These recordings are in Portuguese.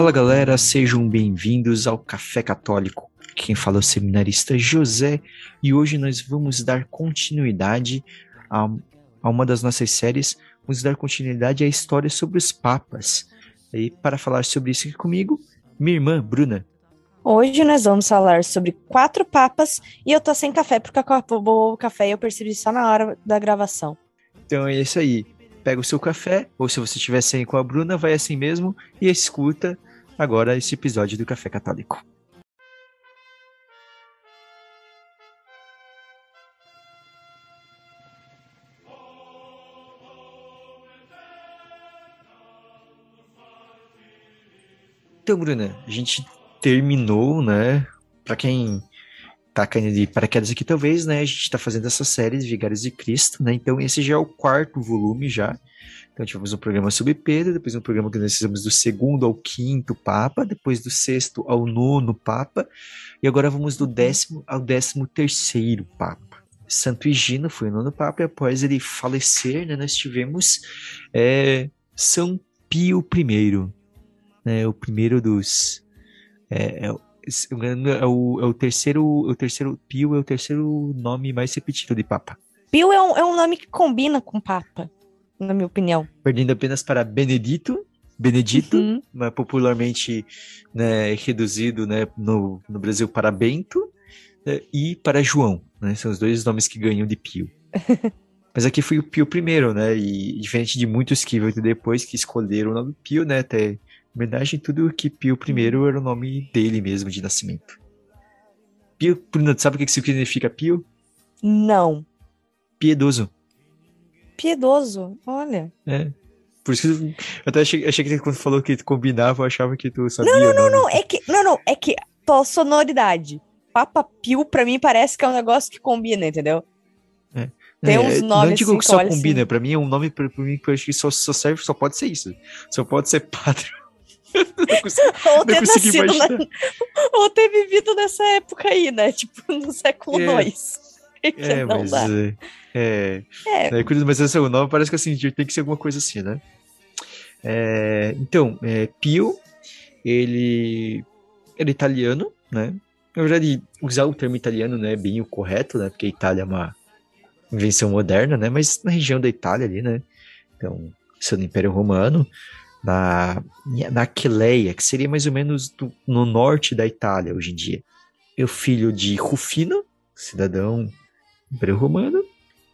Fala galera, sejam bem-vindos ao Café Católico. Quem fala é o seminarista José e hoje nós vamos dar continuidade a, a uma das nossas séries, vamos dar continuidade à história sobre os papas. E para falar sobre isso aqui comigo, minha irmã Bruna. Hoje nós vamos falar sobre quatro papas e eu tô sem café porque acabou o café e eu percebi só na hora da gravação. Então é isso aí. Pega o seu café, ou se você estiver sem com a Bruna, vai assim mesmo e escuta agora esse episódio do Café Católico. Então, Bruna, a gente terminou, né? Para quem tá caindo de paraquedas aqui, talvez, né? A gente tá fazendo essa série de Vigários de Cristo, né? Então, esse já é o quarto volume já. Então, tivemos um programa sobre Pedro, depois um programa que nós fizemos do segundo ao quinto Papa, depois do sexto ao nono Papa, e agora vamos do décimo ao décimo terceiro Papa. Santo Higino foi o nono Papa, e após ele falecer, né, nós tivemos é, São Pio I, né, o primeiro dos. É, é, é, o, é o terceiro. O terceiro Pio é o terceiro nome mais repetido de Papa. Pio é um, é um nome que combina com Papa, na minha opinião. Perdendo apenas para Benedito. Benedito, uhum. mas popularmente né, reduzido né, no, no Brasil para Bento, né, e para João. Né, são os dois nomes que ganham de Pio. Mas aqui foi o Pio primeiro, né? E diferente de muitos que veio depois que escolheram o nome Pio, né? Até homenagem tudo que Pio I era o nome dele mesmo de nascimento. Pio, sabe o que significa Pio? Não. Piedoso. Piedoso, olha. É. Por isso que eu até achei, achei que quando falou que combinava, eu achava que tu sabia. Não, não, não, não. É que, não, não. É que pela sonoridade. Papa Pio, pra mim, parece que é um negócio que combina, entendeu? É. Tem é, uns nomes. Não digo assim, que só combina, assim. pra mim é um nome pra, pra mim que eu acho que só, só serve, só pode ser isso. Só pode ser ou, ter nascido na... ou ter vivido nessa época aí, né? Tipo, no século II. É, é mas. Dá. É. é. é. é mas esse é o nome parece que assim, tem que ser alguma coisa assim, né? É, então, é, Pio, ele era italiano, né? Na verdade, usar o termo italiano não é bem o correto, né? Porque a Itália é uma invenção moderna, né? Mas na região da Itália ali, né? Então, sendo Império Romano, na, na Aquileia, que seria mais ou menos do, no norte da Itália hoje em dia. É o filho de Rufino, cidadão romano,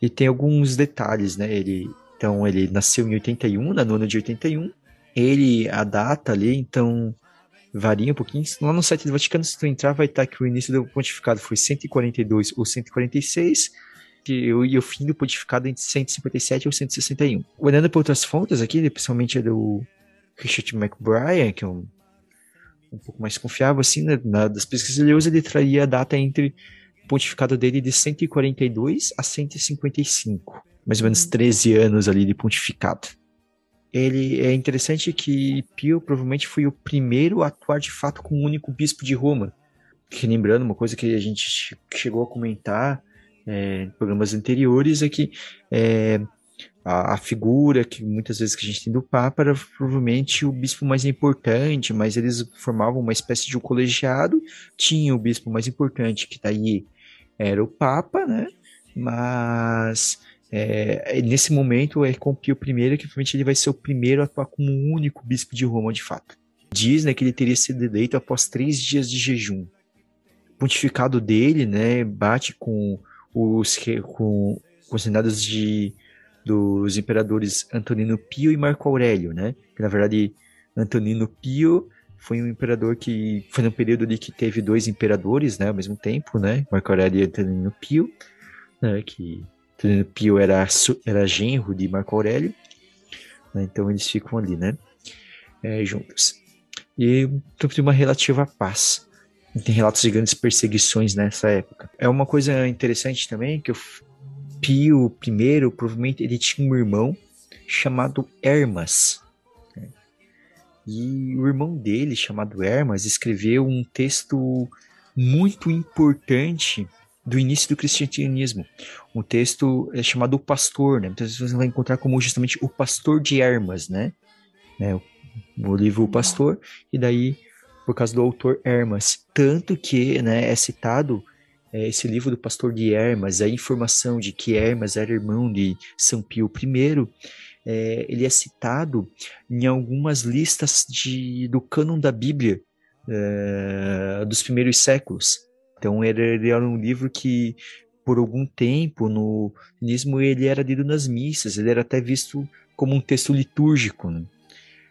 e tem alguns detalhes, né? Ele, então, ele nasceu em 81, na nona de 81. Ele, a data ali, então, varia um pouquinho. Lá no site do Vaticano, se tu entrar, vai estar que o início do pontificado foi 142 ou 146, e o fim do pontificado entre 157 ou 161. Olhando para outras fontes aqui, principalmente a do Richard McBrien, que é um, um pouco mais confiável, assim, né, na, das pesquisas ele usa, ele traria a data entre o pontificado dele de 142 a 155, mais ou menos 13 uhum. anos ali de pontificado. Ele é interessante que Pio provavelmente foi o primeiro a atuar de fato como único bispo de Roma. Que lembrando, uma coisa que a gente chegou a comentar é, em programas anteriores é que é, a, a, figura que muitas vezes que a gente tem do Papa era provavelmente o bispo mais importante, mas eles formavam uma espécie de um colegiado, tinha o bispo mais importante, que daí era o Papa, né? Mas é, nesse momento é com Pio I que provavelmente ele vai ser o primeiro a atuar como o único bispo de Roma de fato. Diz né, que ele teria sido eleito após três dias de jejum. O pontificado dele né, bate com os, com, com os reinados de dos imperadores Antonino Pio e Marco Aurélio, né? Que na verdade Antonino Pio foi um imperador que foi num período ali que teve dois imperadores, né, ao mesmo tempo, né? Marco Aurélio e Antonino Pio, né? Que Antonino Pio era era genro de Marco Aurélio, né, então eles ficam ali, né? É, juntos. E então, uma relativa paz. Tem relatos de grandes perseguições nessa época. É uma coisa interessante também que eu Pio I, provavelmente ele tinha um irmão chamado Hermas. Né? E o irmão dele, chamado Hermas, escreveu um texto muito importante do início do cristianismo. Um texto é chamado O Pastor, né? Muitas vezes você vai encontrar como justamente o Pastor de Hermas, né? né? o livro O Pastor, e daí por causa do autor Hermas. Tanto que né, é citado é, esse livro do pastor de Hermas, a informação de que Hermas era irmão de São Pio I, é, ele é citado em algumas listas de, do cânon da Bíblia é, dos primeiros séculos. Então ele, era um livro que por algum tempo no mesmo ele era lido nas missas, ele era até visto como um texto litúrgico. Né?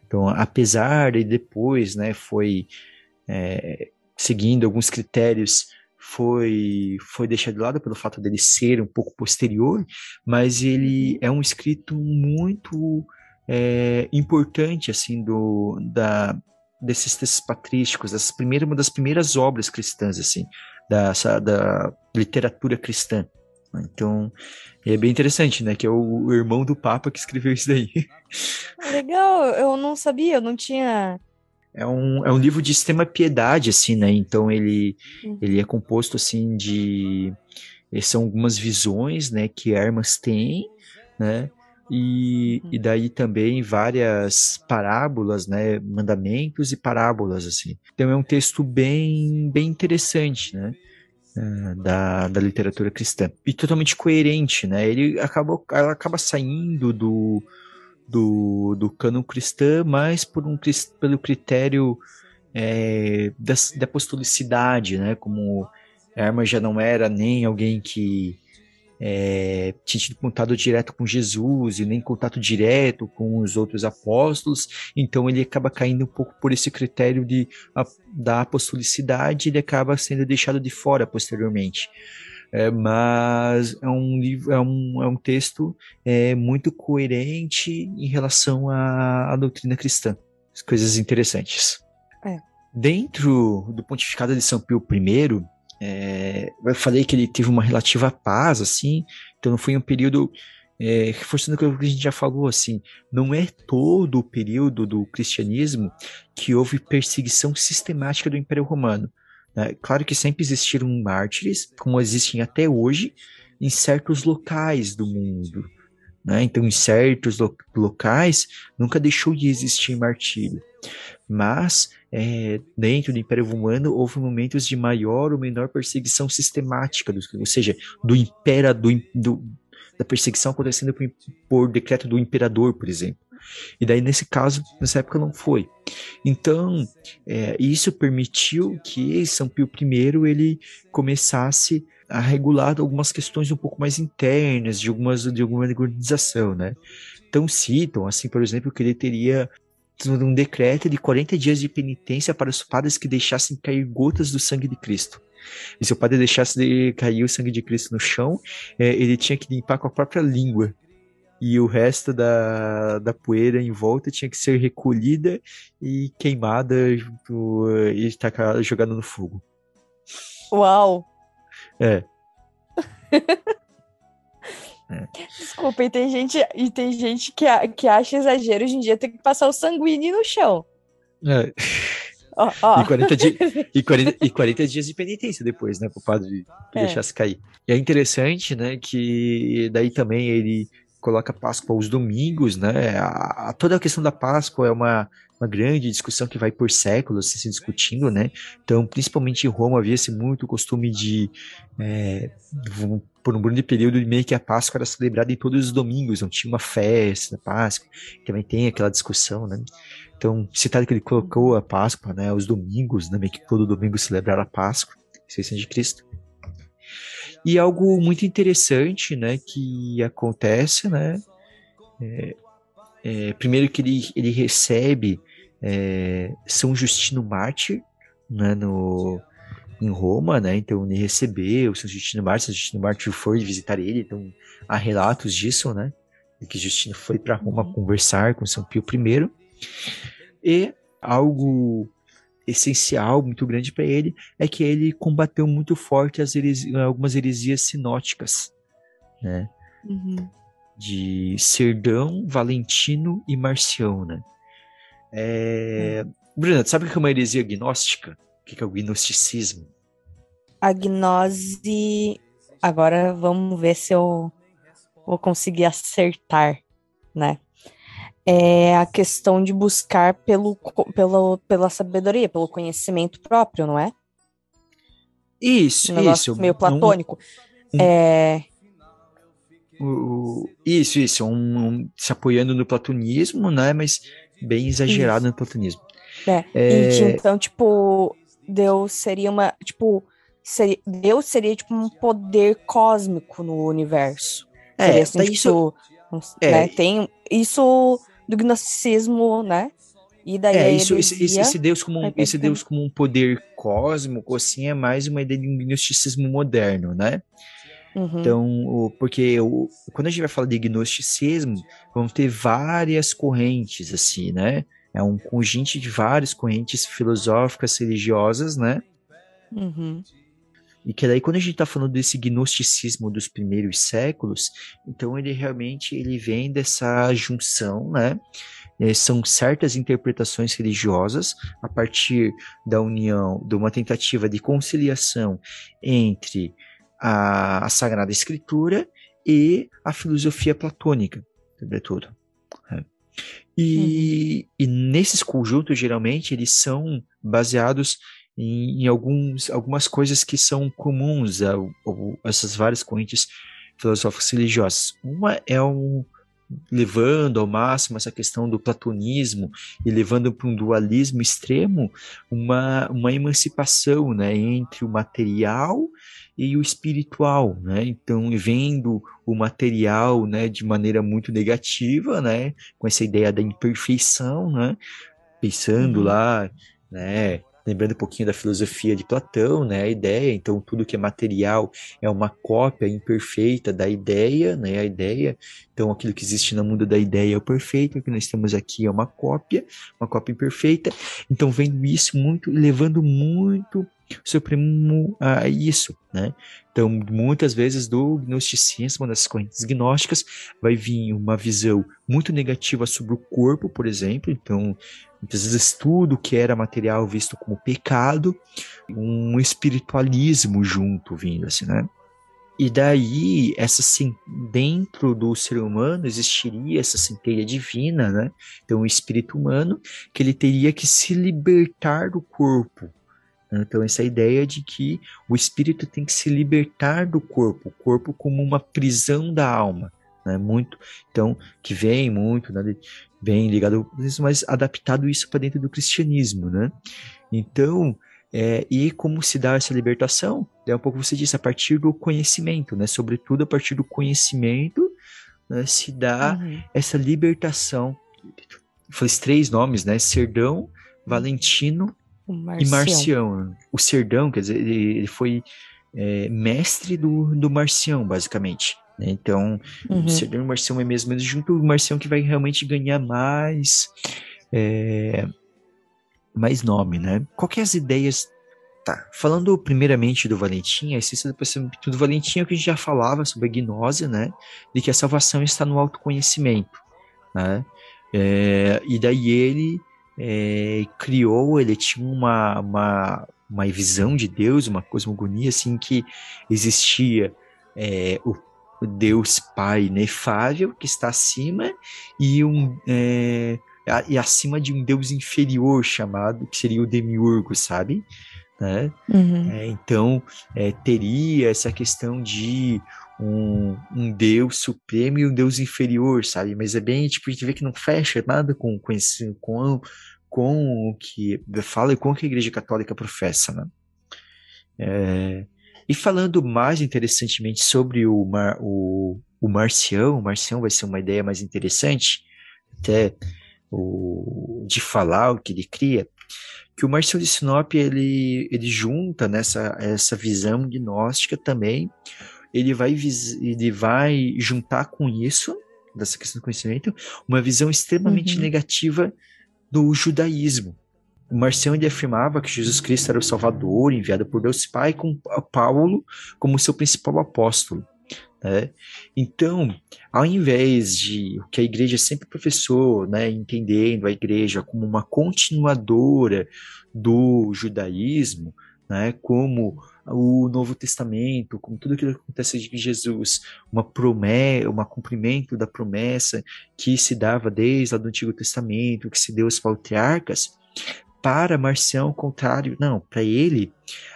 Então, apesar de depois, né, foi é, seguindo alguns critérios, foi foi deixado de lado pelo fato dele ser um pouco posterior, mas ele uhum. é um escrito muito é, importante assim do da desses textos patrísticos, das primeiras, uma das primeiras obras cristãs assim da, da literatura cristã. Então, é bem interessante, né? Que é o, irmão do Papa que escreveu isso daí. Legal, eu não sabia, eu não tinha. É um, é um livro de extrema piedade, assim, né? Então ele, uhum. ele é composto, assim, de... São algumas visões, né? Que Hermas tem, né? E, uhum. e daí também várias parábolas, né? Mandamentos e parábolas, assim. Então é um texto bem, bem interessante, né? Eh, da, da literatura cristã. E totalmente coerente, né? Ele acaba, ela acaba saindo do, do, do cano cristã, mas por um, pelo critério é, da, da apostolicidade, né? Como Herman já não era nem alguém que é, tinha tido contato direto com Jesus e nem contato direto com os outros apóstolos, então ele acaba caindo um pouco por esse critério de, a, da apostolicidade, ele acaba sendo deixado de fora posteriormente. É, mas é um livro, é um, é um texto é, muito coerente em relação à, à doutrina cristã. Coisas interessantes. É. Dentro do pontificado de São Pio I, é, eu falei que ele teve uma relativa paz, assim, então não foi um período. É, reforçando o que a gente já falou, assim, não é todo o período do cristianismo que houve perseguição sistemática do Império Romano. Né? Claro que sempre existiram mártires, como existem até hoje, em certos locais do mundo. Né? Então, em certos lo locais, nunca deixou de existir martírio. Mas, é, dentro do Império Romano, houve momentos de maior ou menor perseguição sistemática, do, ou seja, do imperador, do, da perseguição acontecendo por, por decreto do imperador, por exemplo. E daí, nesse caso, nessa época não foi. Então, é, isso permitiu que São Pio I ele começasse a regular algumas questões um pouco mais internas de algumas de alguma organização, né? Então citam, assim, por exemplo, que ele teria um decreto de 40 dias de penitência para os padres que deixassem cair gotas do sangue de Cristo. E se o padre deixasse de cair o sangue de Cristo no chão, é, ele tinha que limpar com a própria língua. E o resto da, da poeira em volta tinha que ser recolhida e queimada e tacada, jogada no fogo. Uau! É. Desculpa, e tem gente, e tem gente que, que acha exagero hoje em dia ter que passar o sanguíneo no chão. É. Oh, oh. E, 40 di e, 40, e 40 dias de penitência depois, né, pro padre é. deixasse cair. E é interessante, né, que daí também ele coloca a Páscoa aos domingos, né, a, a toda a questão da Páscoa é uma, uma grande discussão que vai por séculos se discutindo, né, então principalmente em Roma havia-se muito costume de é, por um grande período meio que a Páscoa era celebrada em todos os domingos, não tinha uma festa da Páscoa, também tem aquela discussão, né? Então, citado que ele colocou a Páscoa, né, os domingos, né, meio que todo domingo celebrar a Páscoa, Ressurreição de Cristo. E algo muito interessante, né, que acontece, né, é, é, primeiro que ele, ele recebe é, São Justino Mártir, né, no, em Roma, né? Então ele recebeu o São Justino Mártir, São Justino Mártir foi visitar ele, então há relatos disso, né? De que Justino foi para Roma uhum. conversar com São Pio I. E algo essencial, muito grande para ele, é que ele combateu muito forte as heresias, algumas heresias sinóticas, né? Uhum. De Serdão, Valentino e Marcião, né? É... Uhum. Bruna, sabe o que é uma heresia gnóstica? O que é o gnosticismo? A gnose. Agora vamos ver se eu vou conseguir acertar, né? é a questão de buscar pelo, pelo, pela sabedoria, pelo conhecimento próprio, não é? Isso, um isso. Meio platônico. Um, um, é... O, isso, isso. Um, se apoiando no platonismo, né? Mas bem exagerado isso. no platonismo. É. é... Então, tipo, Deus seria uma. Tipo, seria, Deus seria tipo um poder cósmico no universo. É, seria assim, tipo, isso. É. Né, tem isso do gnosticismo, né? E daí é, isso, esse, esse, Deus como um, esse Deus como um poder cósmico, assim, é mais uma ideia de um gnosticismo moderno, né? Uhum. Então, porque o, quando a gente vai falar de gnosticismo, vamos ter várias correntes, assim, né? É um conjunto de várias correntes filosóficas, religiosas, né? Uhum. E que daí quando a gente está falando desse gnosticismo dos primeiros séculos, então ele realmente ele vem dessa junção, né? É, são certas interpretações religiosas a partir da união, de uma tentativa de conciliação entre a, a Sagrada Escritura e a filosofia platônica, sobretudo. E, uhum. e nesses conjuntos, geralmente, eles são baseados em, em alguns, algumas coisas que são comuns a, a, essas várias correntes filosóficas religiosas. Uma é um levando ao máximo essa questão do platonismo e levando para um dualismo extremo, uma, uma emancipação né, entre o material e o espiritual, né? Então, vendo o material, né, de maneira muito negativa, né, com essa ideia da imperfeição, né, pensando uhum. lá, né, lembrando um pouquinho da filosofia de Platão, né, a ideia, então tudo que é material é uma cópia imperfeita da ideia, né, a ideia, então aquilo que existe no mundo da ideia é o perfeito, o que nós temos aqui é uma cópia, uma cópia imperfeita, então vendo isso muito, levando muito Supremo a isso, né? Então, muitas vezes do gnosticismo, das correntes gnósticas, vai vir uma visão muito negativa sobre o corpo, por exemplo. Então, Muitas vezes tudo que era material visto como pecado, um espiritualismo junto vindo, assim, né? E daí, essa dentro do ser humano existiria essa centelha divina, né? Então, o espírito humano, que ele teria que se libertar do corpo. Então, essa ideia de que o espírito tem que se libertar do corpo, o corpo como uma prisão da alma. Né? Muito, então, que vem muito né, bem ligado mas adaptado isso para dentro do cristianismo, né? Então, é, e como se dá essa libertação? É um pouco você disse, a partir do conhecimento, né? Sobretudo a partir do conhecimento né, se dá uhum. essa libertação. Foi três nomes, né? Serdão, Valentino Marcião. e Marcião. O Serdão, quer dizer, ele, foi é, mestre do, do Marcião, basicamente. Né? Então, uhum. o o Marcião é mesmo junto o Marcião que vai realmente ganhar mais é, mais nome, né? Qual que é as ideias Tá, falando primeiramente do Valentim, a essência do do Valentim é o que a gente já falava sobre a gnose, né? De que a salvação está no autoconhecimento, né? É, e daí ele é, criou, ele tinha uma, uma, uma visão de Deus, uma cosmogonia, assim, que existia é, o Deus Pai inefável que está acima e um é, e acima de um Deus inferior chamado que seria o demiurgo, sabe? Né? Uhum. É, então é, teria essa questão de um, um, Deus supremo e um Deus inferior, sabe? Mas é bem tipo a gente vê que não fecha nada com com, esse, com, com o que fala e com o que a Igreja Católica professa, né? É, e falando mais interessantemente sobre o, Mar, o, o Marcião, o Marcião vai ser uma ideia mais interessante, até o, de falar o que ele cria, que o Marcião de Sinop ele, ele junta nessa essa visão gnóstica também, ele vai, ele vai juntar com isso, dessa questão do conhecimento, uma visão extremamente uhum. negativa do judaísmo. O Marcião afirmava que Jesus Cristo era o Salvador, enviado por Deus Pai, com Paulo como seu principal apóstolo. Né? Então, ao invés de o que a igreja sempre professou, né, entendendo a igreja como uma continuadora do judaísmo, né, como o Novo Testamento, como tudo aquilo que acontece de Jesus, uma promessa, um cumprimento da promessa que se dava desde lá do Antigo Testamento, que se deu aos patriarcas, para Marcião, ao contrário, não, para ele,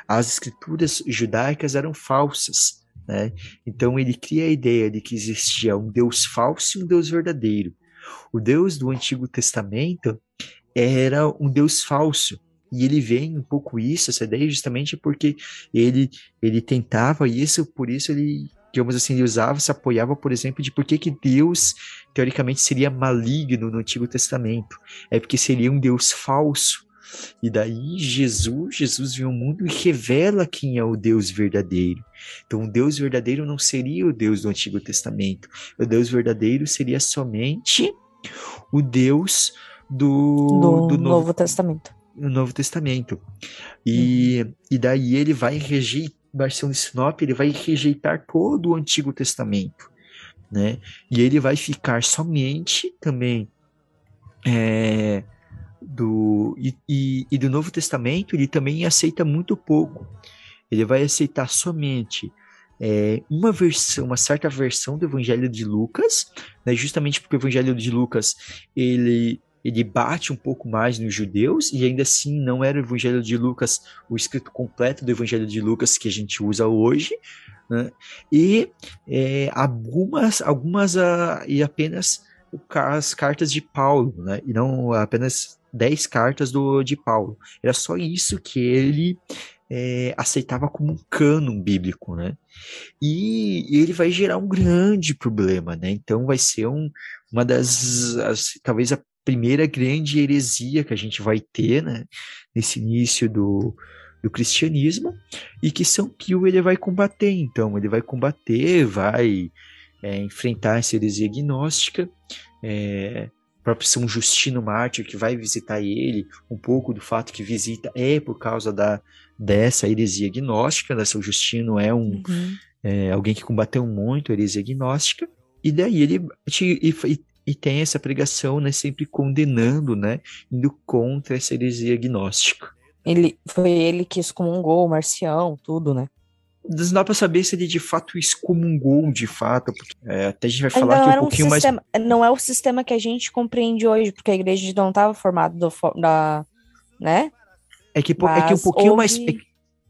as escrituras judaicas eram falsas. Né? Então ele cria a ideia de que existia um Deus falso e um Deus verdadeiro. O Deus do Antigo Testamento era um Deus falso. E ele vem um pouco isso, essa ideia, justamente porque ele, ele tentava isso, por isso ele, digamos assim, ele usava, se apoiava, por exemplo, de por que, que Deus, teoricamente, seria maligno no Antigo Testamento. É porque seria um Deus falso. E daí Jesus, Jesus vem ao mundo e revela quem é o Deus verdadeiro. Então, o Deus verdadeiro não seria o Deus do Antigo Testamento. O Deus verdadeiro seria somente o Deus do, do, do Novo, Novo Testamento. No Novo Testamento. E, uhum. e daí ele vai rejeitar, Marcião de Sinop, ele vai rejeitar todo o Antigo Testamento. Né? E ele vai ficar somente também é, do e, e, e, do Novo Testamento ele também aceita muito pouco. Ele vai aceitar somente é, uma versão, uma certa versão do Evangelho de Lucas, né, justamente porque o Evangelho de Lucas ele ele bate um pouco mais nos judeus e ainda assim não era o Evangelho de Lucas o escrito completo do Evangelho de Lucas que a gente usa hoje, né? e é, algumas algumas uh, e apenas as cartas de Paulo, né? e não apenas dez cartas do de Paulo. Era só isso que ele é, aceitava como um cânon bíblico, né? E, e, ele vai gerar um grande problema, né? Então vai ser um, uma das, as, talvez a primeira grande heresia que a gente vai ter, né? Nesse início do, do cristianismo e que São Pio ele vai combater, então ele vai combater, vai é, enfrentar essa heresia gnóstica, é, próprio São Justino Mártir que vai visitar ele, um pouco do fato que visita é por causa da dessa heresia gnóstica, né? São Justino é um uhum. é, alguém que combateu muito a heresia gnóstica, e daí ele e, e, e, tem essa pregação, né, sempre condenando, né, indo contra essa heresia gnóstica. Ele foi ele que excomungou o Marcião, tudo, né? não dá para saber se ele de fato excomungou de fato, porque é, até a gente vai falar aqui um pouquinho um sistema, mais. Não é o sistema que a gente compreende hoje, porque a igreja não estava formada do, da. né? É que, é que um pouquinho houve... mais. É,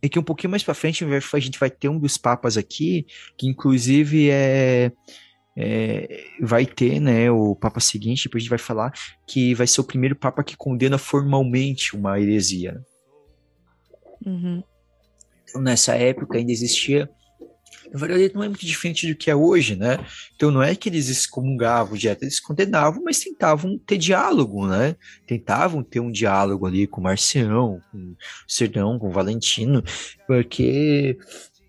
é, que um pouquinho mais para frente a gente vai ter um dos papas aqui, que inclusive é. É, vai ter, né, o Papa seguinte, depois a gente vai falar, que vai ser o primeiro Papa que condena formalmente uma heresia. Né? Uhum nessa época ainda existia na verdade não é muito diferente do que é hoje, né? Então não é que eles excomungavam direto, eles condenavam, mas tentavam ter diálogo, né? Tentavam ter um diálogo ali com Marcião, com o Serdão, com o Valentino, porque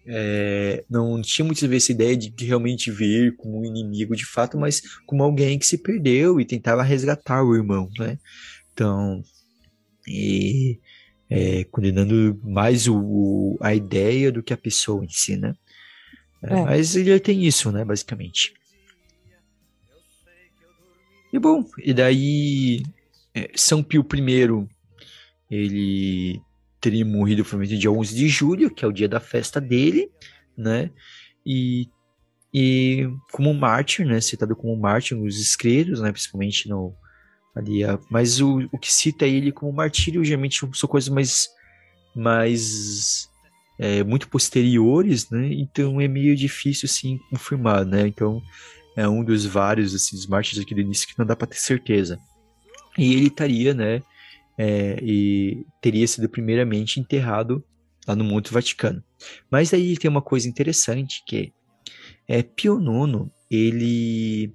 é, não tinha muitas vezes essa ideia de realmente ver como um inimigo de fato, mas como alguém que se perdeu e tentava resgatar o irmão, né? Então, e é, condenando mais o, a ideia do que a pessoa em si, né? É, é. Mas ele tem isso, né, basicamente. E bom, e daí São Pio I, ele teria morrido provavelmente dia 11 de julho, que é o dia da festa dele, né? E, e como mártir, né, citado como mártir nos escritos, né, principalmente no, ali. Mas o, o que cita ele como martírio geralmente são coisas mais, mais é, muito posteriores, né? Então é meio difícil assim confirmar, né? Então é um dos vários assim dos mártires aqui do início que não dá para ter certeza. E ele estaria, né? É, e teria sido primeiramente enterrado lá no Monte Vaticano. Mas aí tem uma coisa interessante que é Pio IX, ele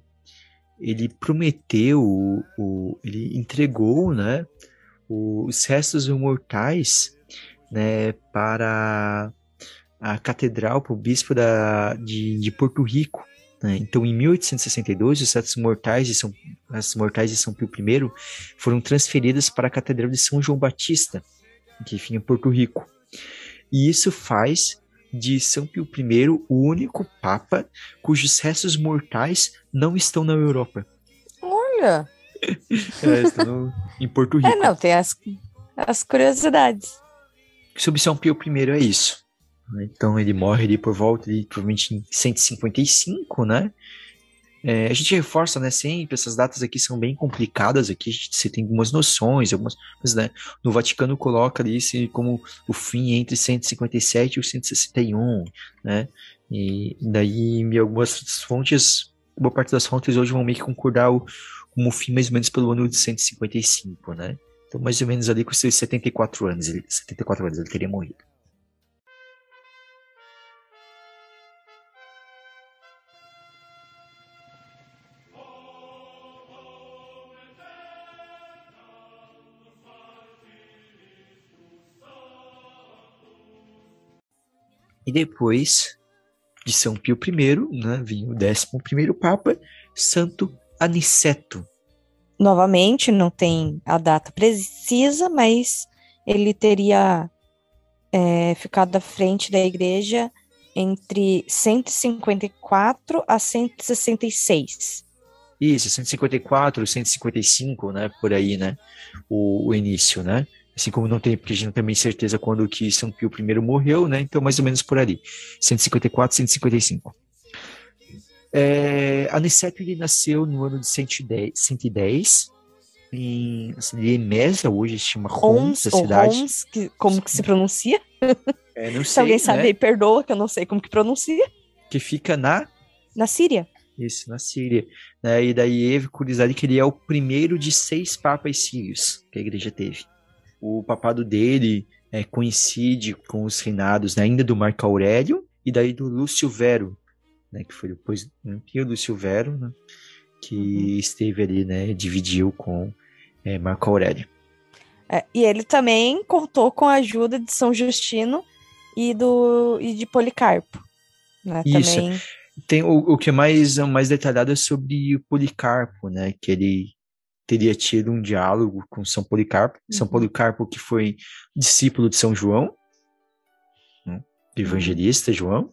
ele prometeu, o, ele entregou, né, os restos mortais, né, para a catedral, para o bispo da, de, de Porto Rico. Né? Então, em 1862, os restos mortais de São, as mortais de São Pio I foram transferidas para a catedral de São João Batista, que fica em Porto Rico. E isso faz de São Pio I o único papa cujos restos mortais não estão na Europa. Olha! é, estão em Porto Rico. É, não, tem as, as curiosidades. Sobre São Pio I é isso. Então ele morre ali por volta de provavelmente em 155, né? É, a gente reforça, né, sempre, essas datas aqui são bem complicadas aqui, você tem algumas noções, algumas, mas, né, no Vaticano coloca ali como o fim entre 157 e 161, né, e daí algumas fontes, boa parte das fontes hoje vão meio que concordar o, como o fim mais ou menos pelo ano de 155, né, então mais ou menos ali com seus 74 anos, ele, 74 anos ele teria morrido. E depois de São Pio I, né, vinha o 11 Papa, Santo Aniceto. Novamente, não tem a data precisa, mas ele teria é, ficado à frente da igreja entre 154 a 166. Isso, 154, 155, né, por aí, né, o, o início, né? Assim como não tem, porque a gente não tem bem certeza quando que São Pio I morreu, né? Então, mais ou menos por ali. 154, 155. É, Aniceto ele nasceu no ano de 110, 110 em assim, Liemésia, hoje se chama Homs, a cidade. Homs, que, como que se pronuncia? É, não sei, se alguém sabe, né? perdoa, que eu não sei como que pronuncia. Que fica na... Na Síria. Isso, na Síria. Né? E daí, é curiosidade que ele é o primeiro de seis papas sírios que a igreja teve o papado dele é, coincide com os reinados né, ainda do Marco Aurélio e daí do Lúcio Vero, né, que foi depois né, o Lúcio Vero, né, que uhum. esteve ali, né, dividiu com é, Marco Aurélio. É, e ele também contou com a ajuda de São Justino e, do, e de Policarpo. Né, Isso. Também... Tem o, o que é mais, mais detalhado é sobre o Policarpo, né? Que ele teria tido um diálogo com São Policarpo. Uhum. São Policarpo que foi discípulo de São João, né, evangelista João.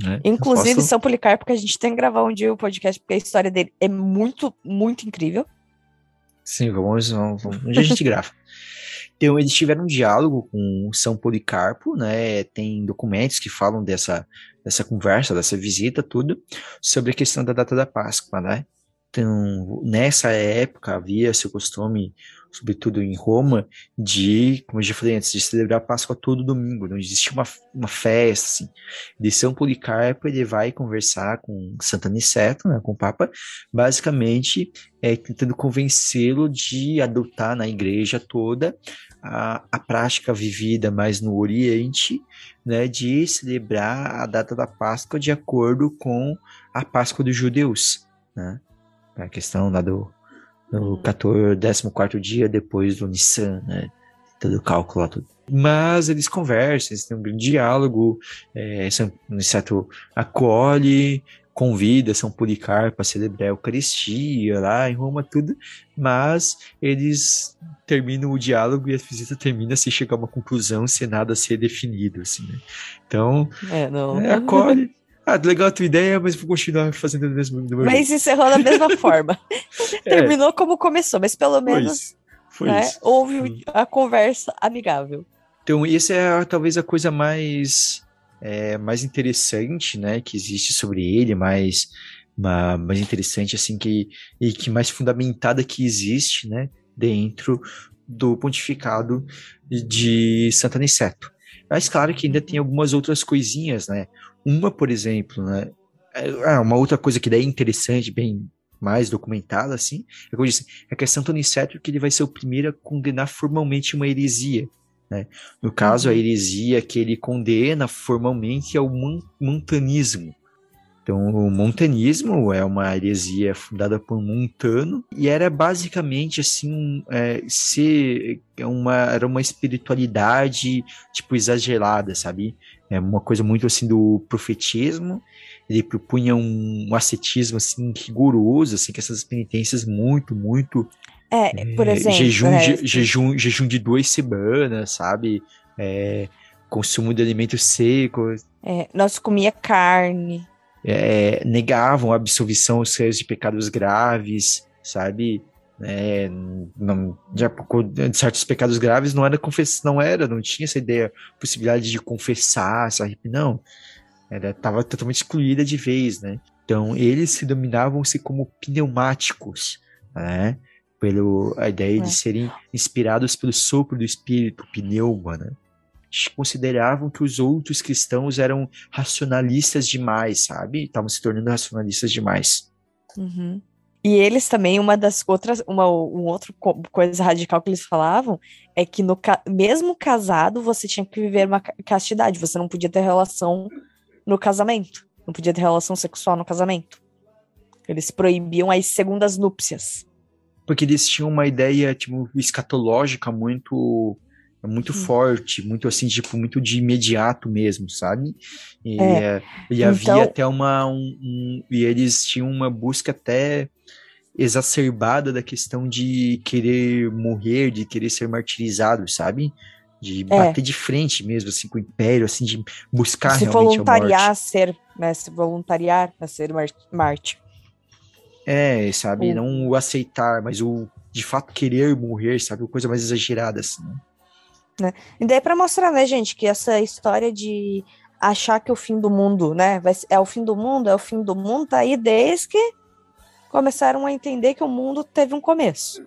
Né, Inclusive, apóstolo. São Policarpo, que a gente tem que gravar um dia o podcast, porque a história dele é muito, muito incrível. Sim, vamos, vamos, vamos um dia a gente grava. Então, eles tiveram um diálogo com São Policarpo, né? Tem documentos que falam dessa, dessa conversa, dessa visita, tudo, sobre a questão da data da Páscoa, né? Então, nessa época havia esse costume, sobretudo em Roma, de, como eu já falei antes, de celebrar a Páscoa todo domingo, não existia uma, uma festa, assim. De São Policarpo, ele vai conversar com Santo Aniceto, né, com o Papa, basicamente é, tentando convencê-lo de adotar na igreja toda a, a prática vivida mais no Oriente, né, de celebrar a data da Páscoa de acordo com a Páscoa dos judeus, né? A questão lá do, do 14, 14 dia depois do Nissan, né? Todo o cálculo lá, tudo. Mas eles conversam, eles têm um grande diálogo, é, São Niceto acolhe, convida São Policarpo a celebrar a Eucaristia lá em Roma, tudo, mas eles terminam o diálogo e a visita termina sem chegar a uma conclusão, sem nada ser definido, assim, né? Então, é, não. É, acolhe, ah, legal a tua ideia, mas vou continuar fazendo do mesmo, do Mas encerrou da mesma forma. É. Terminou como começou, mas pelo menos foi né, isso. houve hum. a conversa amigável. Então, isso é talvez a coisa mais, é, mais interessante, né, que existe sobre ele, mais, mais interessante, assim, que, e que mais fundamentada que existe, né, dentro do pontificado de Santa Aniceto. Mas claro que ainda tem uhum. algumas outras coisinhas, né? Uma, por exemplo, né? Ah, uma outra coisa que daí é interessante, bem mais documentada, assim, é como eu disse, é que é Santo Aniceto que ele vai ser o primeiro a condenar formalmente uma heresia. Né? No caso, a uhum. heresia que ele condena formalmente é o montanismo. Então, o montanismo é uma heresia fundada por Montano e era basicamente assim, é, ser uma era uma espiritualidade tipo exagerada, sabe? É uma coisa muito assim do profetismo. Ele propunha um, um ascetismo assim rigoroso, assim, que essas penitências muito, muito é, por é, exemplo, jejum, é, de, jejum, jejum de duas semanas, sabe? É, consumo de alimentos secos. É, nós comia carne. É, negavam a absolvição aos seus de pecados graves, sabe? né, não, já de certos pecados graves não era confess, não era, não tinha essa ideia, possibilidade de confessar, sabe? Não, era estava totalmente excluída de vez, né? Então eles se dominavam-se como pneumáticos, né? Pelo a ideia é. de serem inspirados pelo sopro do espírito, pneuma, né? Consideravam que os outros cristãos eram racionalistas demais, sabe? Estavam se tornando racionalistas demais. Uhum. E eles também, uma das outras, uma um outro coisa radical que eles falavam é que no mesmo casado você tinha que viver uma castidade, você não podia ter relação no casamento, não podia ter relação sexual no casamento. Eles proibiam as segundas núpcias. Porque eles tinham uma ideia tipo escatológica muito muito hum. forte, muito assim, tipo, muito de imediato mesmo, sabe? E, é. e havia então... até uma. Um, um, e eles tinham uma busca até exacerbada da questão de querer morrer, de querer ser martirizado, sabe? De é. bater de frente mesmo, assim, com o império, assim, de buscar se realmente voluntariar a morte. ser, né? Se voluntariar a ser Marte. É, sabe? Não o aceitar, mas o de fato querer morrer, sabe? Uma coisa mais exagerada, assim, né? Né? E daí para mostrar, né, gente, que essa história de achar que o fim do mundo, né, é o fim do mundo, é o fim do mundo, tá aí desde que começaram a entender que o mundo teve um começo.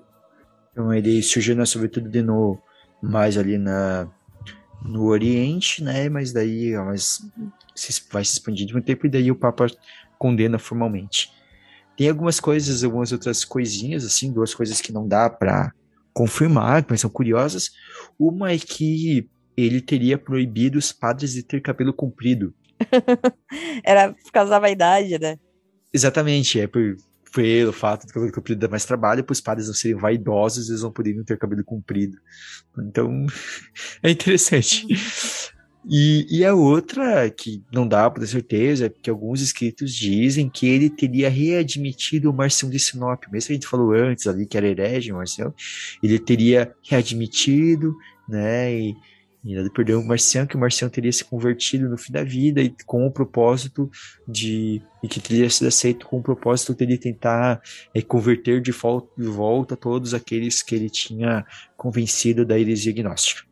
Então ele surgiu, né, sobretudo de no, mais ali na, no Oriente, né, mas daí mas se, vai se expandindo muito tempo e daí o Papa condena formalmente. Tem algumas coisas, algumas outras coisinhas, assim, duas coisas que não dá para confirmar, mas são curiosas. Uma é que ele teria proibido os padres de ter cabelo comprido. Era por causa da vaidade, né? Exatamente, é por, pelo fato do cabelo comprido dar mais trabalho, para os padres não serem vaidosos, eles não poderiam ter cabelo comprido. Então, é interessante. E, e a outra, que não dá para ter certeza, é que alguns escritos dizem que ele teria readmitido o Marcião de Sinop, mesmo que a gente falou antes ali que era herege, Marcião, ele teria readmitido, né, e, e ele perdeu o Marcião, que o Marcião teria se convertido no fim da vida e com o propósito de, e que teria sido aceito com o propósito de ele tentar é, converter de volta, de volta todos aqueles que ele tinha convencido da heresia gnóstica.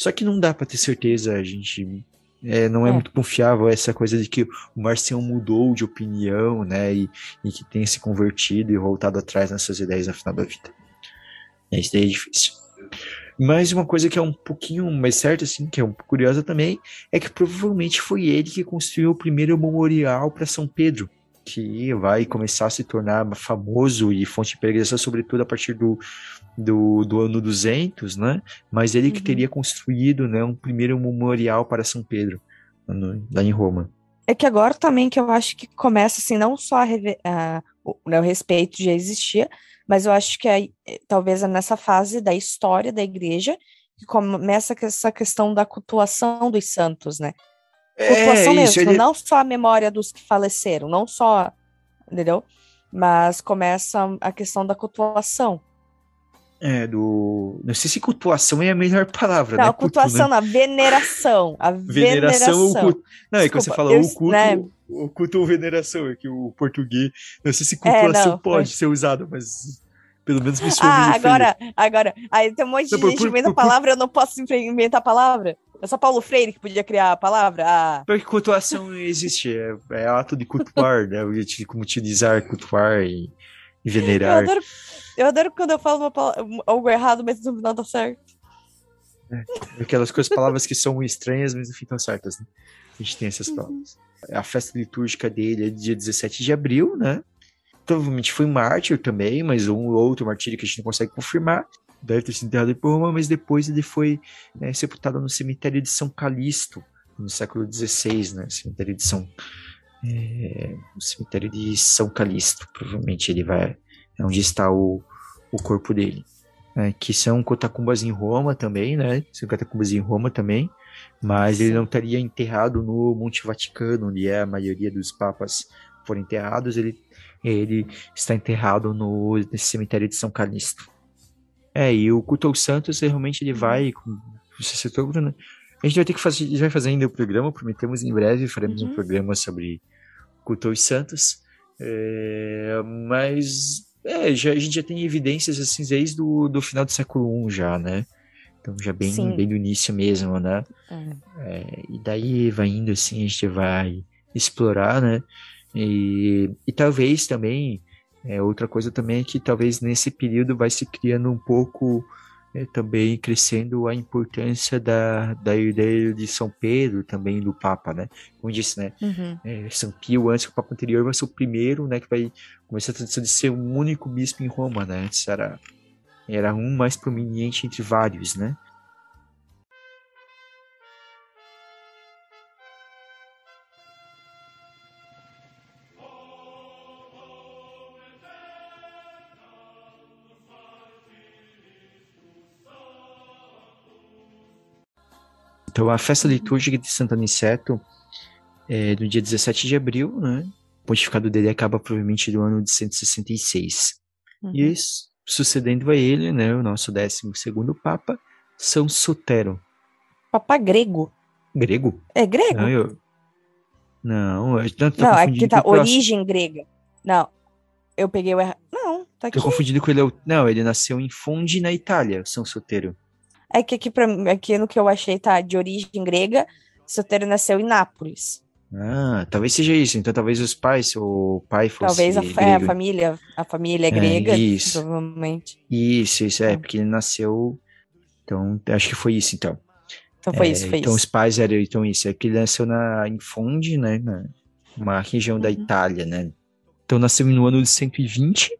Só que não dá para ter certeza, a gente é, não é, é, muito confiável essa coisa de que o Marcião mudou de opinião, né, e, e, que tenha se convertido e voltado atrás nessas ideias no final da vida. É, isso daí é difícil. Mas uma coisa que é um pouquinho mais certa, assim, que é um pouco curiosa também, é que provavelmente foi ele que construiu o primeiro memorial para São Pedro que vai começar a se tornar famoso e fonte de peregrinação, sobretudo a partir do, do, do ano 200, né? Mas ele que uhum. teria construído né, um primeiro memorial para São Pedro, no, lá em Roma. É que agora também que eu acho que começa, assim, não só a, a o, né, o respeito já existia, mas eu acho que é, talvez é nessa fase da história da igreja que começa essa questão da cultuação dos santos, né? Cultuação é, mesmo, ele... não só a memória dos que faleceram, não só, entendeu? Mas começa a questão da cultuação. É, do. Não sei se cultuação é a melhor palavra, não, né? cultuação, né? a veneração. A veneração. veneração. Culto... Não, é que você fala eu, o culto. Né? O culto ou veneração, é que o português. Não sei se cultuação é, não, pode ser usado, mas pelo menos me soa Ah, agora, feio. agora. Aí tem um monte de não, gente por, inventa por, palavra, eu não posso inventar palavra. É só Paulo Freire que podia criar a palavra? Ah. Porque cultuação existe, é, é ato de cultuar, né? Como utilizar, cultuar e, e venerar. Eu adoro, eu adoro, quando eu falo palavra, algo errado, mas no final tá certo. É, aquelas coisas, palavras que são estranhas, mas não ficam certas, né? A gente tem essas uhum. palavras. A festa litúrgica dele é dia 17 de abril, né? Provavelmente foi mártir também, mas um ou outro martírio que a gente não consegue confirmar deve ter sido enterrado em Roma, mas depois ele foi né, sepultado no cemitério de São Calixto, no século XVI, né? Cemitério de São. É, no cemitério de São Calixto, provavelmente ele vai. É onde está o, o corpo dele. Né, que são catacumbas em Roma também, né? São catacumbas em Roma também, mas ele não estaria enterrado no Monte Vaticano, onde é a maioria dos papas foram enterrados. Ele, ele está enterrado no nesse cemitério de São Calixto. É, e o culto aos santos, realmente ele vai, como você citou, Bruno, a gente vai ter que fazer, a gente vai fazer ainda o programa, prometemos em breve, faremos uhum. um programa sobre culto aos santos, é, mas É, já, a gente já tem evidências assim desde do, do final do século I já, né? Então já bem, bem do início mesmo, né? É. É, e daí vai indo assim, a gente vai explorar, né? E, e talvez também, é, outra coisa também é que talvez nesse período vai se criando um pouco é, também crescendo a importância da, da ideia de São Pedro, também do Papa, né? Como disse, né? Uhum. É, São Pio, antes que o Papa anterior, vai ser o primeiro, né? Que vai começar a tradição de ser um único bispo em Roma, né? Antes era, era um mais prominente entre vários, né? Então, a festa uhum. litúrgica de Santo Aniceto é no dia 17 de abril, né? O pontificado dele acaba provavelmente do ano de 166. Uhum. E sucedendo a ele, né, o nosso 12 Papa, São Sotero. Papa grego. Grego? É grego? Não, eu... Não, eu tô, tô não aqui tá origem grega. Não, eu peguei o errado. Não, tá aqui. Tô confundindo com ele. Não, ele nasceu em Fondi, na Itália, São Sotero. É que aqui, pra, aqui no que eu achei tá de origem grega, Sotero nasceu em Nápoles. Ah, talvez seja isso. Então talvez os pais, o pai fosse Talvez a, é, a família, a família é grega, isso. provavelmente. Isso, isso, é, porque ele nasceu... Então, acho que foi isso, então. Então foi é, isso, foi então isso. os pais eram, então isso, é que ele nasceu na, em Fondi, né, na, uma região uhum. da Itália, né. Então nasceu no ano de 120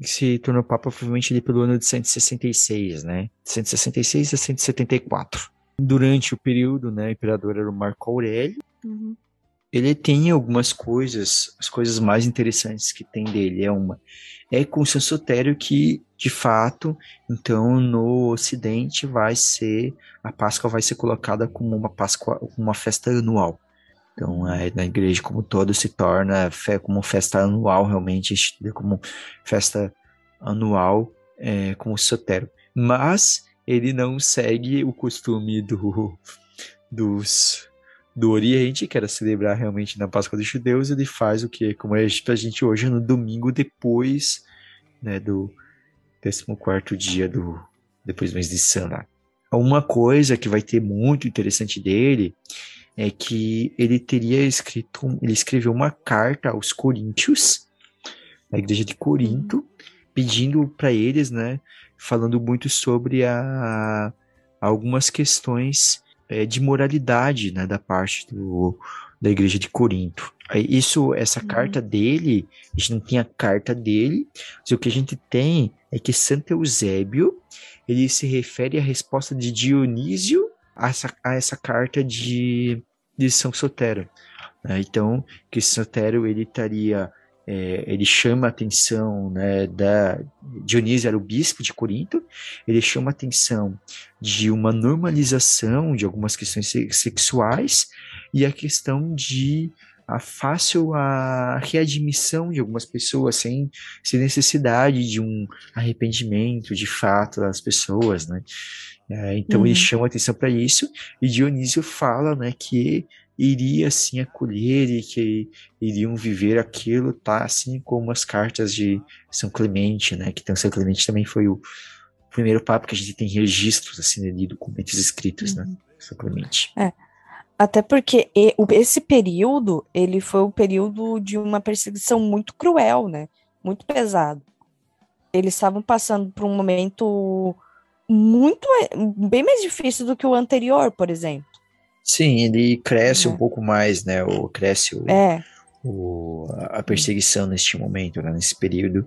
se tornou papa provavelmente ali pelo ano de 166, né? 166 a 174. Durante o período, né, o imperador era o Marco Aurélio. Uhum. Ele tem algumas coisas, as coisas mais interessantes que tem dele é uma é com o Sansotério que, de fato, então no Ocidente vai ser a Páscoa vai ser colocada como uma Páscoa, uma festa anual. Então, é, na igreja como todo se torna fé, como festa anual, realmente, como festa anual é, com o Sotero. Mas ele não segue o costume do, dos, do Oriente, que era celebrar realmente na Páscoa dos judeus, ele faz o que? Como é a gente hoje, no domingo depois né, do 14 dia do depois do mês de Sana. Uma coisa que vai ter muito interessante dele é que ele teria escrito, ele escreveu uma carta aos coríntios, na igreja de Corinto, pedindo para eles, né, falando muito sobre a, algumas questões é, de moralidade, né, da parte do, da igreja de Corinto. Isso, essa uhum. carta dele, a gente não tem a carta dele, mas o que a gente tem é que Santo Eusébio, ele se refere à resposta de Dionísio a essa, a essa carta de de São Sotero. Né? Então, que Sotero ele estaria é, ele chama a atenção né, da Dionísio era o bispo de Corinto, ele chama a atenção de uma normalização de algumas questões sexuais e a questão de a fácil a readmissão de algumas pessoas sem, sem necessidade de um arrependimento de fato das pessoas, né? É, então uhum. ele chama atenção para isso e Dionísio fala, né, que iria assim acolher e que iriam viver aquilo, tá? Assim como as cartas de São Clemente, né? Que então, São Clemente também foi o primeiro papa que a gente tem registros assim de documentos escritos, né? uhum. né? São Clemente. É. Até porque esse período, ele foi o período de uma perseguição muito cruel, né? Muito pesado. Eles estavam passando por um momento muito bem mais difícil do que o anterior, por exemplo. Sim, ele cresce é. um pouco mais, né? Ou cresce o, é. O, a perseguição neste momento, né? nesse período.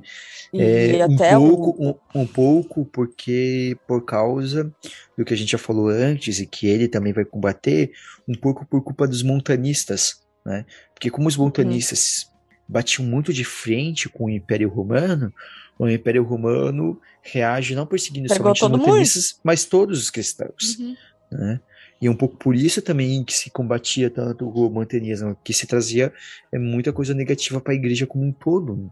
E é, um pouco, o... um, um, pouco porque por causa do que a gente já falou antes e que ele também vai combater, um pouco por culpa dos montanistas, né? Porque como os montanistas uhum. batiam muito de frente com o Império Romano, o Império Romano reage não perseguindo Pegou somente os montanistas, mundo. mas todos os cristãos, uhum. né? E é um pouco por isso também que se combatia tanto o montanismo, que se trazia é, muita coisa negativa para a igreja como um todo.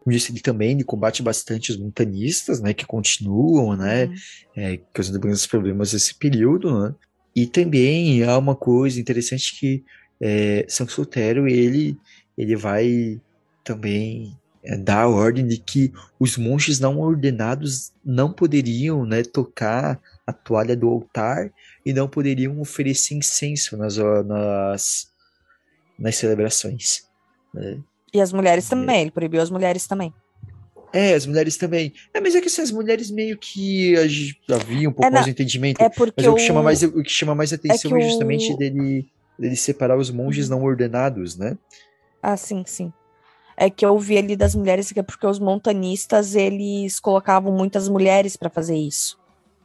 Como disse ele também, ele combate bastante os montanistas, né, que continuam, né, uhum. é, causando grandes problemas nesse período, né. E também há uma coisa interessante que é, São Soltério, ele, ele vai também é, dá a ordem de que os monges não ordenados não poderiam né, tocar a toalha do altar e não poderiam oferecer incenso nas, nas, nas celebrações. Né? E as mulheres também, ele proibiu as mulheres também. É, as mulheres também. É, mas é que assim, as mulheres meio que havia um pouco é, mais de entendimento. É porque mas o que chama mais, o que chama mais atenção é, é justamente o... dele, dele separar os monges uhum. não ordenados, né? Ah, sim, sim. É que eu vi ali das mulheres que é porque os montanistas eles colocavam muitas mulheres para fazer isso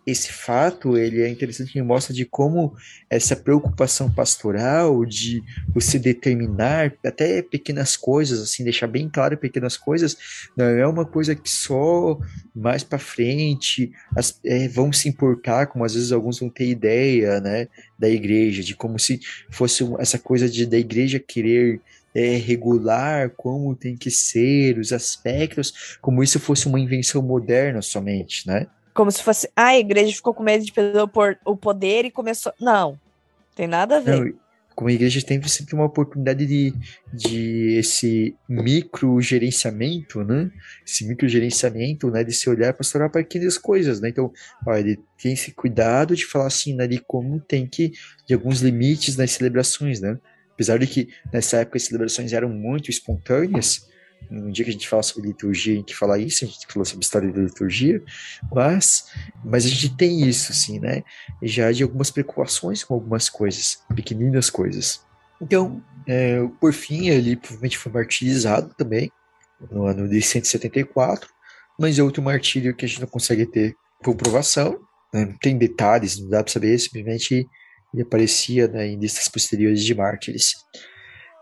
esse fato ele é interessante e mostra de como essa preocupação pastoral de você determinar até pequenas coisas assim deixar bem claro pequenas coisas não é uma coisa que só mais para frente as, é, vão se importar como às vezes alguns vão ter ideia né da igreja de como se fosse essa coisa de da igreja querer é, regular como tem que ser os aspectos como isso fosse uma invenção moderna somente né como se fosse, ah, a igreja ficou com medo de perder o poder e começou. Não, tem nada a ver. Não, como a igreja tem sempre uma oportunidade de, de esse micro gerenciamento, né? Esse micro gerenciamento, né? De se olhar pastoral para pequenas coisas, né? Então, olha, ele tem esse cuidado de falar assim, né? De como tem que, de alguns limites nas celebrações, né? Apesar de que nessa época as celebrações eram muito espontâneas, um dia que a gente fala sobre liturgia, a gente fala isso, a gente falou sobre história da liturgia, mas, mas a gente tem isso, assim, né? Já de algumas preocupações com algumas coisas, pequeninas coisas. Então, é, por fim, ele provavelmente foi martirizado também, no ano de 174, mas é outro martírio que a gente não consegue ter comprovação, né? não tem detalhes, não dá para saber, simplesmente ele aparecia né, em listas posteriores de mártires.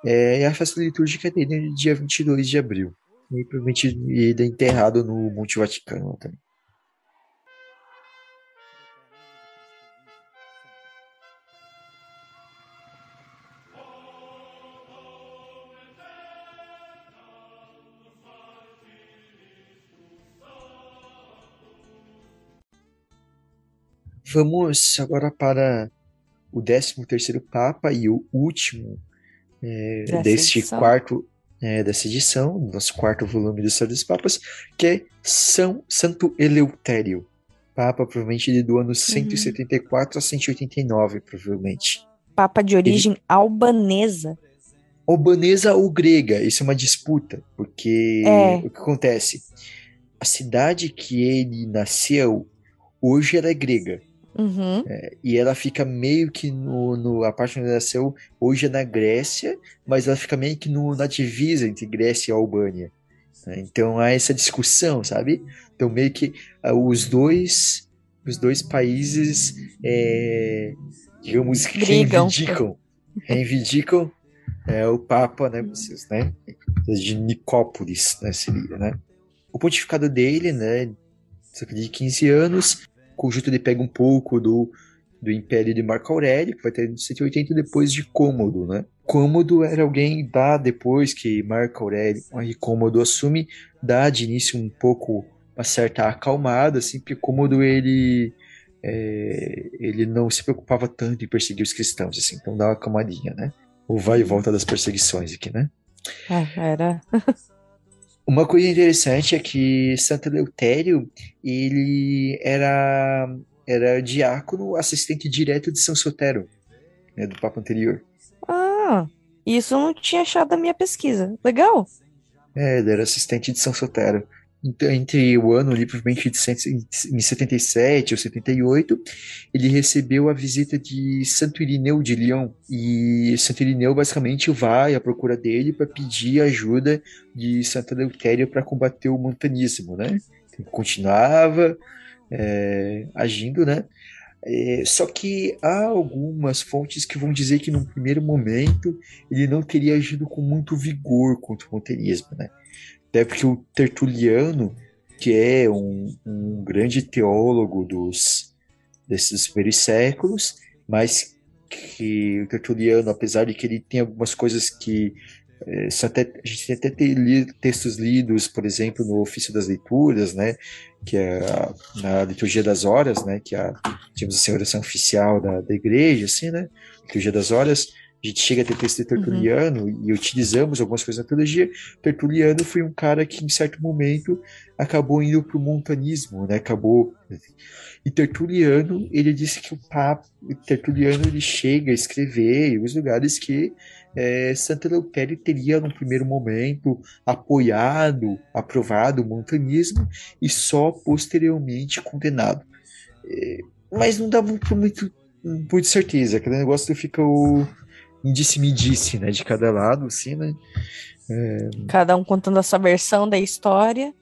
É, a festa litúrgica dele é no dia 22 de abril. E provavelmente ele é enterrado no Monte Vaticano também. Vamos agora para o 13 terceiro Papa e o último é, deste edição. quarto é, dessa edição, nosso quarto volume do História dos Papas, que é São Santo Eleutério, Papa provavelmente do ano 174 uhum. a 189, provavelmente. Papa de origem Ele... albanesa. Albanesa ou grega, isso é uma disputa, porque é. o que acontece? A cidade que ele nasceu hoje era grega. Uhum. É, e ela fica meio que no, no, A parte onde nasceu hoje é na Grécia, mas ela fica meio que no, na divisa entre Grécia e Albânia. Né? Então há essa discussão, sabe? Então meio que uh, os dois os dois países é, digamos Brigam. reivindicam reivindicam é, o Papa, né, vocês, né, de Nicópolis, né, seria, né? O pontificado dele, né, cerca de 15 anos, conjunto ele pega um pouco do, do Império de Marco Aurélio, que vai ter 180 depois de Cômodo, né? Cômodo era alguém dá depois que Marco Aurélio aí Cômodo assume, dá de início um pouco uma certa acalmada, assim, porque Cômodo ele é, ele não se preocupava tanto em perseguir os cristãos, assim, então dá uma acalmadinha, né? O vai e volta das perseguições aqui, né? É, era. Uma coisa interessante é que Santo Eleutério, ele era, era diácono assistente direto de São Sotero, né, do Papa anterior. Ah, isso eu não tinha achado da minha pesquisa. Legal. É, ele era assistente de São Sotero. Então, entre o ano ali, provavelmente de em 77 ou 78, ele recebeu a visita de Santo Irineu de Lyon. E Santo Irineu basicamente vai à procura dele para pedir ajuda de Santo Eleutério para combater o montanismo, né? Ele continuava é, agindo, né? É, só que há algumas fontes que vão dizer que num primeiro momento ele não teria agido com muito vigor contra o montanismo, né? Até porque o Tertuliano, que é um, um grande teólogo dos, desses primeiros mas que o Tertuliano, apesar de que ele tem algumas coisas que é, até, a gente tem até ter textos lidos, por exemplo, no ofício das leituras, né, que é a, na liturgia das horas, né, que é a, digamos assim, a oração oficial da, da igreja, assim, né, liturgia das horas, a gente chega a ter texto de Tertuliano uhum. e utilizamos algumas coisas na teologia, Tertuliano foi um cara que, em certo momento, acabou indo para o montanismo, né? Acabou. E Tertuliano, ele disse que o Papa, Tertuliano, ele chega a escrever em os lugares que é, Santa Eleutério teria, no primeiro momento, apoiado, aprovado o montanismo e só posteriormente condenado. É, mas não dá muito, muito, muito certeza, aquele negócio fica o disse-me-disse, né, de cada lado, assim, né. É... Cada um contando a sua versão da história.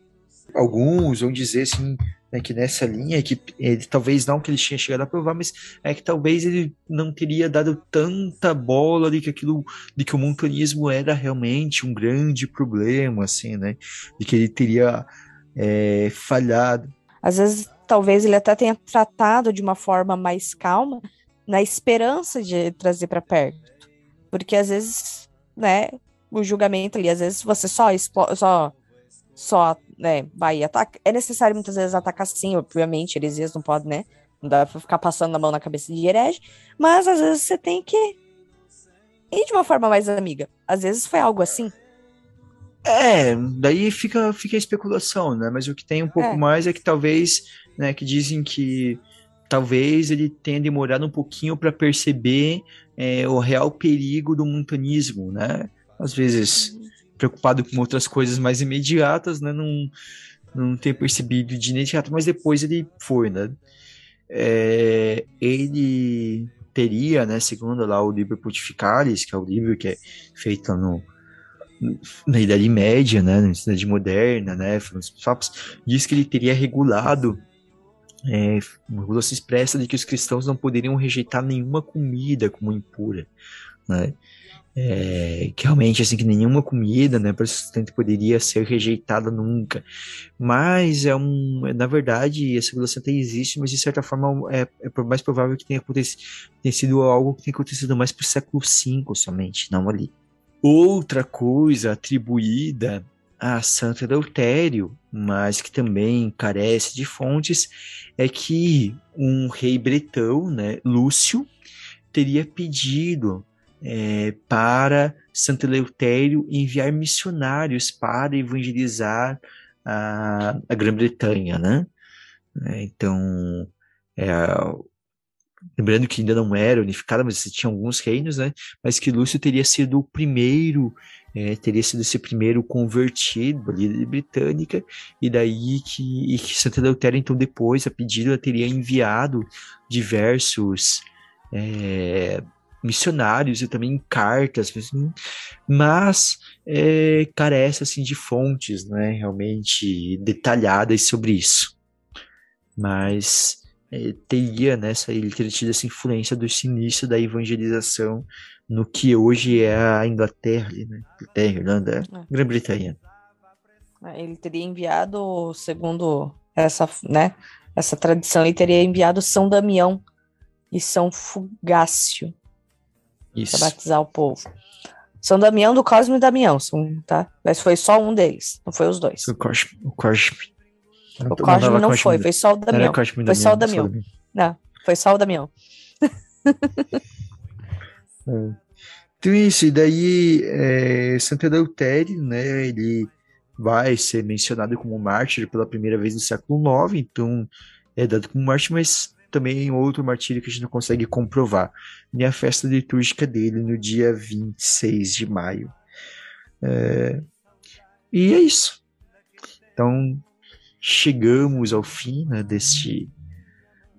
Alguns vão dizer, assim, né, que nessa linha, que ele, talvez não que ele tinha chegado a provar, mas é que talvez ele não teria dado tanta bola de que aquilo, de que o montanismo era realmente um grande problema, assim, né, de que ele teria é, falhado. Às vezes, talvez ele até tenha tratado de uma forma mais calma, na esperança de trazer para perto, porque às vezes, né, o julgamento ali, às vezes você só só só, né, vai atacar. É necessário muitas vezes atacar sim, obviamente, heresias não pode, né? Não dá pra ficar passando a mão na cabeça de herege, mas às vezes você tem que ir de uma forma mais amiga. Às vezes foi algo assim. É, daí fica, fica a especulação, né? Mas o que tem um pouco é. mais é que talvez, né, que dizem que talvez ele tenha demorado um pouquinho para perceber é, o real perigo do montanismo, né? Às vezes preocupado com outras coisas mais imediatas, né? Não, não ter percebido de imediato, mas depois ele foi, né? É, ele teria, né, segundo lá o livro Pontificalis, que é o livro que é feito no, na Idade Média, né, na Idade Moderna, né, os papos, diz que ele teria regulado é, uma regulação expressa de que os cristãos não poderiam rejeitar nenhuma comida como impura, né, é, que realmente assim que nenhuma comida né para sustento poderia ser rejeitada nunca. Mas é um na verdade essa regulação até existe mas de certa forma é, é mais provável que tenha acontecido tenha sido algo que tenha acontecido mais para o século V somente não ali. Outra coisa atribuída a Santo Eleutério mas que também carece de fontes é que um rei bretão né Lúcio teria pedido é, para Santo Eleutério enviar missionários para evangelizar a, a Grã-Bretanha, né? É, então, é, lembrando que ainda não era unificada, mas tinha alguns reinos, né? Mas que Lúcio teria sido o primeiro, é, teria sido esse primeiro convertido ali britânica, e daí que, e que Santa Eleutério, então, depois, a pedido, teria enviado diversos é, missionários e também cartas, assim, mas é, carece assim de fontes, né, realmente detalhadas sobre isso. Mas é, teria nessa né, ele teria tido essa influência do início da evangelização no que hoje é a Inglaterra, né, Inglaterra, Irlanda, é. Grã-Bretanha. É, ele teria enviado, segundo essa, né, essa tradição, ele teria enviado São Damião e São Fugácio isso. Pra batizar o povo. São Damião do Cosme e Damião, são, tá? Mas foi só um deles, não foi os dois. O Cosme. O Cosme, o Cosme não, não foi, foi só o Damião. Cosme, foi só o Damião. Damião. Não, foi só o Damião. é. Então isso, e daí é, Santo Eleutério, né, ele vai ser mencionado como mártir pela primeira vez no século IX, então é dado como mártir, mas também outro martírio que a gente não consegue comprovar. E a festa litúrgica dele no dia 26 de maio. É... E é isso. Então, chegamos ao fim né, deste.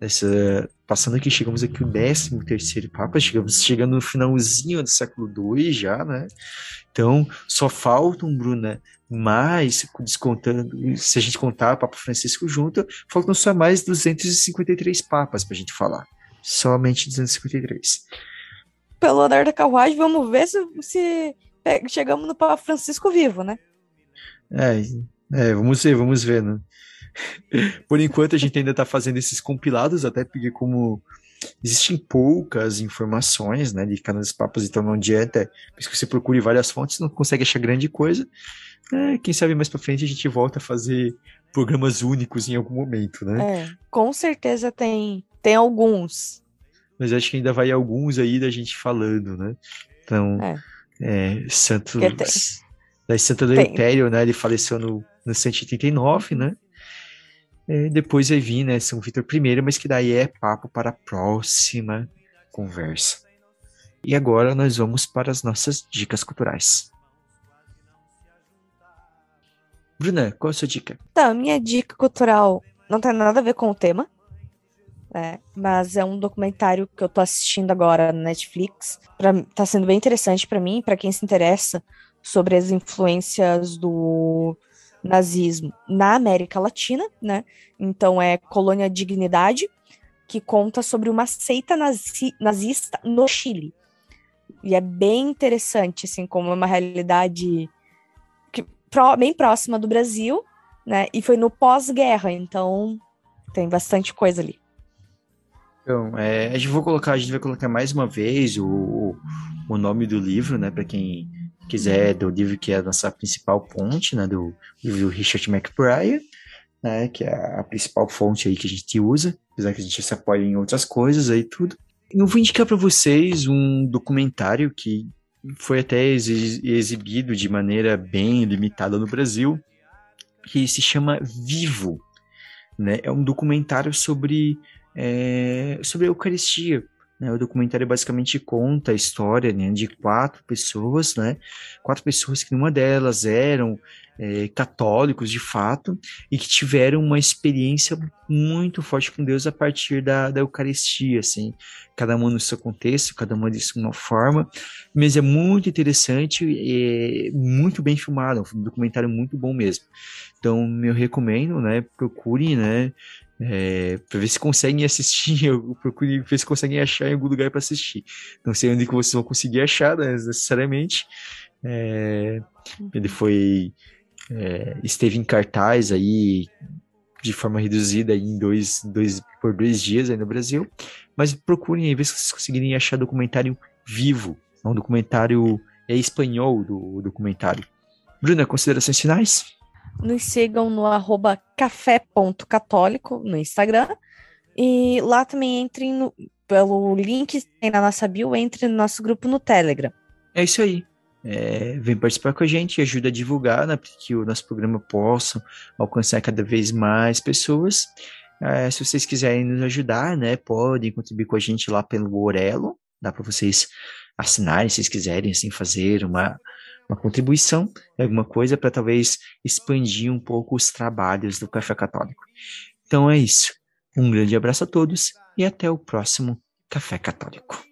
Dessa, passando aqui, chegamos aqui o 13 terceiro Papa, chegamos chegando no finalzinho do século II já, né? Então, só faltam, Bruna, mais, descontando, se a gente contar o Papa Francisco junto, faltam só mais 253 papas para a gente falar. Somente 253. Pelo andar da carruagem, vamos ver se, se chegamos no Papa Francisco vivo, né? É, é, vamos ver, vamos ver, né? Por enquanto a gente ainda está fazendo esses compilados, até porque como existem poucas informações, né, de cada dos papas, então não adianta, se você procure várias fontes, não consegue achar grande coisa. É, quem sabe mais para frente a gente volta a fazer programas únicos em algum momento, né? É, com certeza tem, tem alguns. Mas acho que ainda vai alguns aí da gente falando, né? Então, é. É, Santos, da Santa do tem. Império, né? Ele faleceu no, no 189, né? É, depois vai vir, né, São Vitor I, mas que daí é papo para a próxima conversa. E agora nós vamos para as nossas dicas culturais. Bruna, qual é a sua dica? Tá, minha dica cultural não tem nada a ver com o tema, né? Mas é um documentário que eu tô assistindo agora na Netflix. Pra, tá sendo bem interessante para mim, para quem se interessa sobre as influências do nazismo na América Latina, né? Então é Colônia Dignidade, que conta sobre uma seita nazi nazista no Chile. E é bem interessante, assim, como é uma realidade que, pro, bem próxima do Brasil, né? E foi no pós-guerra, então tem bastante coisa ali. Então, é, a gente vai colocar, a gente vai colocar mais uma vez o, o nome do livro, né, para quem quiser, do livro que é a nossa principal ponte, né, do livro Richard McBride, né, que é a principal fonte aí que a gente usa, apesar que a gente se apoia em outras coisas aí tudo. Eu vou indicar para vocês um documentário que foi até exibido de maneira bem limitada no Brasil, que se chama Vivo. Né? É um documentário sobre é, sobre a Eucaristia. Né? O documentário basicamente conta a história né, de quatro pessoas, né? quatro pessoas que uma delas eram é, católicos de fato e que tiveram uma experiência muito forte com Deus a partir da, da Eucaristia, assim, cada uma no seu contexto, cada uma de uma forma, mas é muito interessante e é muito bem filmado, um documentário muito bom mesmo. Então, eu recomendo, né, procure, né, é, para ver se conseguem assistir, eu procure ver se conseguem achar em algum lugar para assistir. Não sei onde que vocês vão conseguir achar, né, necessariamente. É, ele foi é, esteve em cartaz aí de forma reduzida em dois, dois por dois dias aí no Brasil, mas procurem aí ver se vocês conseguirem achar documentário vivo, é um documentário é espanhol do documentário. Bruna, considerações finais? Nos sigam no arroba café.católico no Instagram. E lá também entrem no, pelo link que tem na nossa bio, entre no nosso grupo no Telegram. É isso aí. É, vem participar com a gente ajuda a divulgar, né, que o nosso programa possa alcançar cada vez mais pessoas. É, se vocês quiserem nos ajudar, né, podem contribuir com a gente lá pelo Orelo. Dá para vocês assinarem, se vocês quiserem, assim, fazer uma, uma contribuição, alguma coisa para talvez expandir um pouco os trabalhos do Café Católico. Então é isso. Um grande abraço a todos e até o próximo Café Católico.